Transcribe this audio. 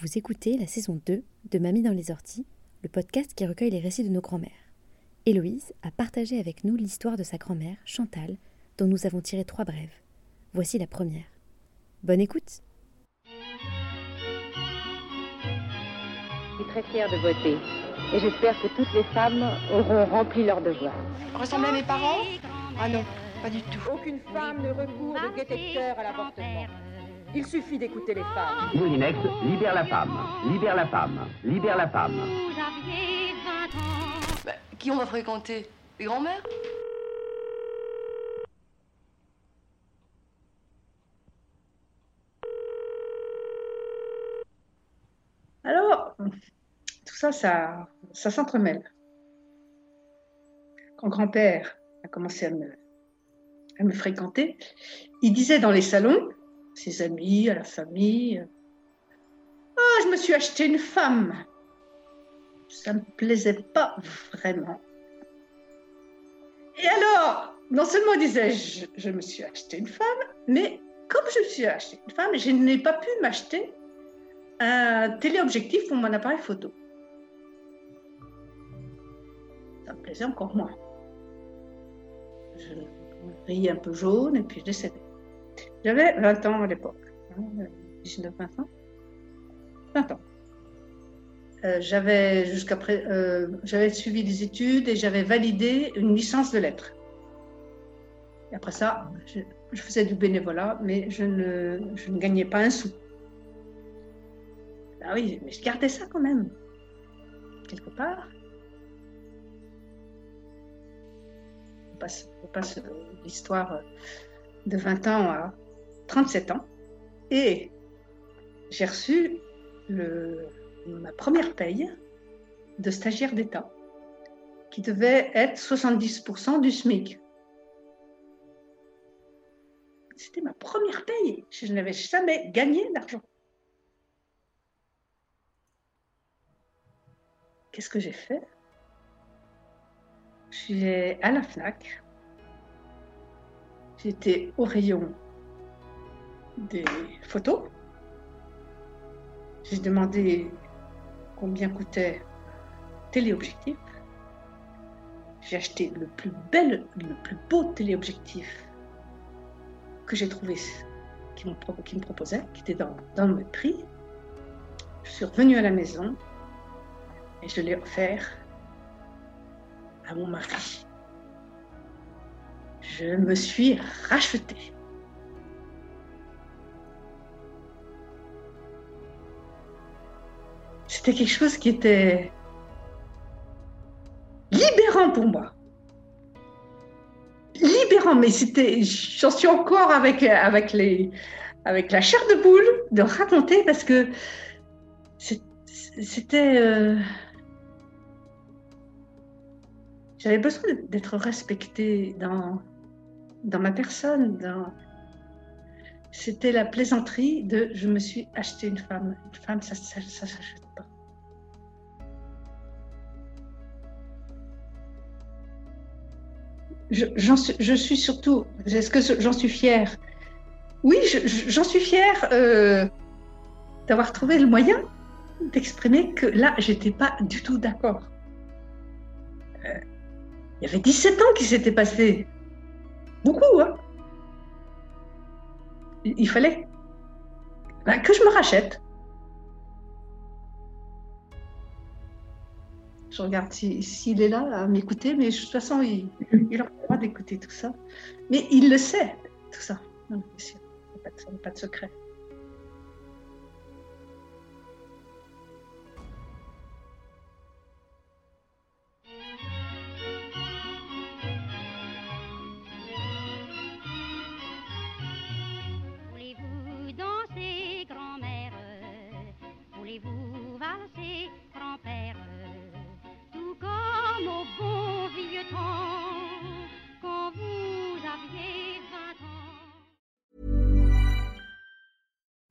Vous écoutez la saison 2 de Mamie dans les orties, le podcast qui recueille les récits de nos grands-mères. Héloïse a partagé avec nous l'histoire de sa grand-mère, Chantal, dont nous avons tiré trois brèves. Voici la première. Bonne écoute Je suis très fière de voter et j'espère que toutes les femmes auront rempli leur devoir. Ressemble à mes parents? Ah non, pas du tout. Aucune femme ne recourt de détecteur à l'avortement. Il suffit d'écouter les femmes. Moulinex, libère la femme, libère la femme, libère la femme. Bah, qui on va fréquenter? Les grands-mères? Alors, tout ça, ça, ça s'entremêle. Quand grand-père a commencé à me, à me fréquenter, il disait dans les salons, ses amis, à la famille, Ah, je me suis acheté une femme. Ça ne me plaisait pas vraiment. Et alors, non seulement il disait je, je me suis acheté une femme, mais comme je me suis acheté une femme, je n'ai pas pu m'acheter un téléobjectif pour mon appareil photo. Ça me plaisait encore moins. Je riais un peu jaune et puis je décédais. J'avais 20 ans à l'époque, 19-20 ans. 20 ans. Euh, j'avais jusqu'à euh, j'avais suivi des études et j'avais validé une licence de lettres. Et après ça, je, faisais du bénévolat, mais je ne, je ne gagnais pas un sou. Ah oui, mais je gardais ça quand même, quelque part. On passe, on passe l'histoire de 20 ans à 37 ans. Et j'ai reçu ma première paye de stagiaire d'État, qui devait être 70% du SMIC. C'était ma première paye. Je n'avais jamais gagné d'argent. Qu'est-ce que j'ai fait? Je suis à la FNAC. J'étais au rayon des photos. J'ai demandé combien coûtait téléobjectif. J'ai acheté le plus bel, le plus beau téléobjectif que j'ai trouvé, qui me, proposait, qui était dans, dans le prix. Je suis revenue à la maison et je l'ai offert à mon mari. Je me suis rachetée. C'était quelque chose qui était libérant pour moi. Libérant, mais c'était, j'en suis encore avec, avec, les, avec la chair de poule de raconter parce que c'était. Euh, j'avais besoin d'être respectée dans, dans ma personne. Dans... C'était la plaisanterie de je me suis acheté une femme. Une femme, ça s'achète Je, suis, surtout, est-ce que j'en suis fière? Oui, j'en suis fière euh, d'avoir trouvé le moyen d'exprimer que là, j'étais pas du tout d'accord. Euh, il y avait 17 ans qui s'était passé. Beaucoup, hein Il fallait ben, que je me rachète. Je regarde s'il si, si est là à m'écouter, mais de toute façon, il, mhm. il aura le droit d'écouter tout ça. Mais il le sait, tout ça. Non, sûr. Pas, de, pas de secret. Voulez-vous danser, grand-mère? Voulez-vous valser?